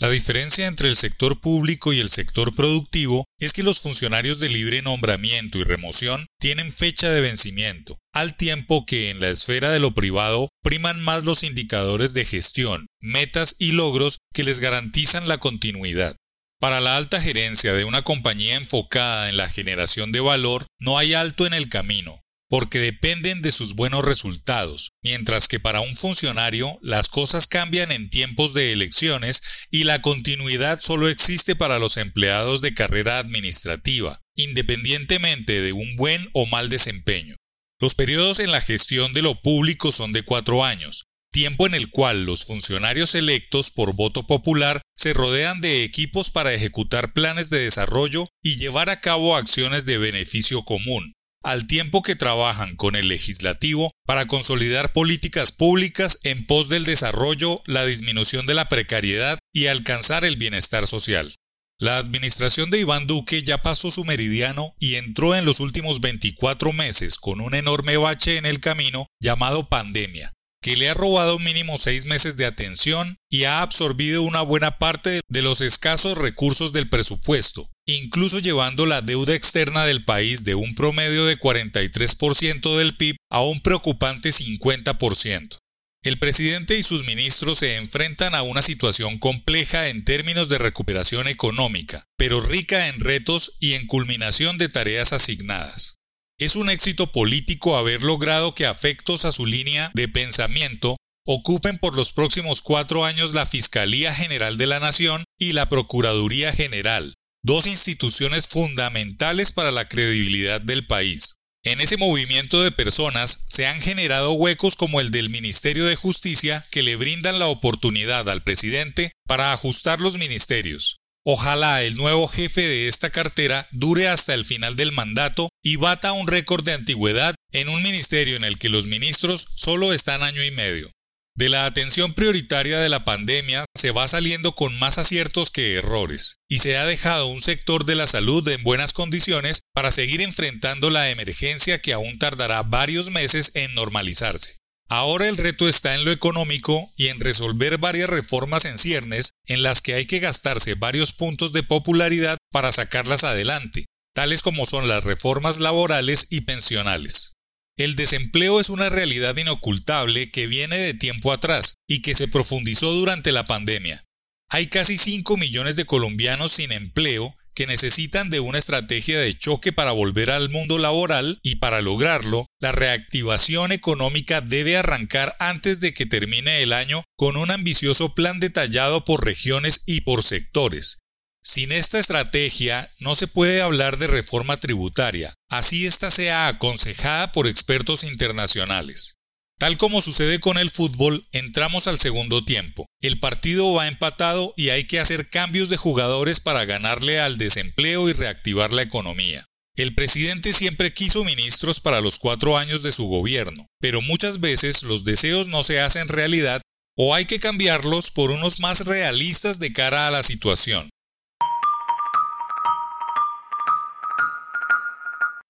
La diferencia entre el sector público y el sector productivo es que los funcionarios de libre nombramiento y remoción tienen fecha de vencimiento, al tiempo que en la esfera de lo privado priman más los indicadores de gestión, metas y logros que les garantizan la continuidad. Para la alta gerencia de una compañía enfocada en la generación de valor, no hay alto en el camino, porque dependen de sus buenos resultados, mientras que para un funcionario las cosas cambian en tiempos de elecciones y la continuidad solo existe para los empleados de carrera administrativa, independientemente de un buen o mal desempeño. Los periodos en la gestión de lo público son de cuatro años, tiempo en el cual los funcionarios electos por voto popular se rodean de equipos para ejecutar planes de desarrollo y llevar a cabo acciones de beneficio común, al tiempo que trabajan con el legislativo para consolidar políticas públicas en pos del desarrollo, la disminución de la precariedad y alcanzar el bienestar social. La administración de Iván Duque ya pasó su meridiano y entró en los últimos 24 meses con un enorme bache en el camino llamado pandemia, que le ha robado mínimo seis meses de atención y ha absorbido una buena parte de los escasos recursos del presupuesto, incluso llevando la deuda externa del país de un promedio de 43% del PIB a un preocupante 50%. El presidente y sus ministros se enfrentan a una situación compleja en términos de recuperación económica, pero rica en retos y en culminación de tareas asignadas. Es un éxito político haber logrado que afectos a su línea de pensamiento ocupen por los próximos cuatro años la Fiscalía General de la Nación y la Procuraduría General, dos instituciones fundamentales para la credibilidad del país. En ese movimiento de personas se han generado huecos como el del Ministerio de Justicia que le brindan la oportunidad al presidente para ajustar los ministerios. Ojalá el nuevo jefe de esta cartera dure hasta el final del mandato y bata un récord de antigüedad en un ministerio en el que los ministros solo están año y medio. De la atención prioritaria de la pandemia se va saliendo con más aciertos que errores, y se ha dejado un sector de la salud en buenas condiciones para seguir enfrentando la emergencia que aún tardará varios meses en normalizarse. Ahora el reto está en lo económico y en resolver varias reformas en ciernes en las que hay que gastarse varios puntos de popularidad para sacarlas adelante, tales como son las reformas laborales y pensionales. El desempleo es una realidad inocultable que viene de tiempo atrás y que se profundizó durante la pandemia. Hay casi 5 millones de colombianos sin empleo que necesitan de una estrategia de choque para volver al mundo laboral y para lograrlo, la reactivación económica debe arrancar antes de que termine el año con un ambicioso plan detallado por regiones y por sectores, sin esta estrategia no se puede hablar de reforma tributaria, así ésta sea aconsejada por expertos internacionales. Tal como sucede con el fútbol, entramos al segundo tiempo. El partido va empatado y hay que hacer cambios de jugadores para ganarle al desempleo y reactivar la economía. El presidente siempre quiso ministros para los cuatro años de su gobierno, pero muchas veces los deseos no se hacen realidad o hay que cambiarlos por unos más realistas de cara a la situación.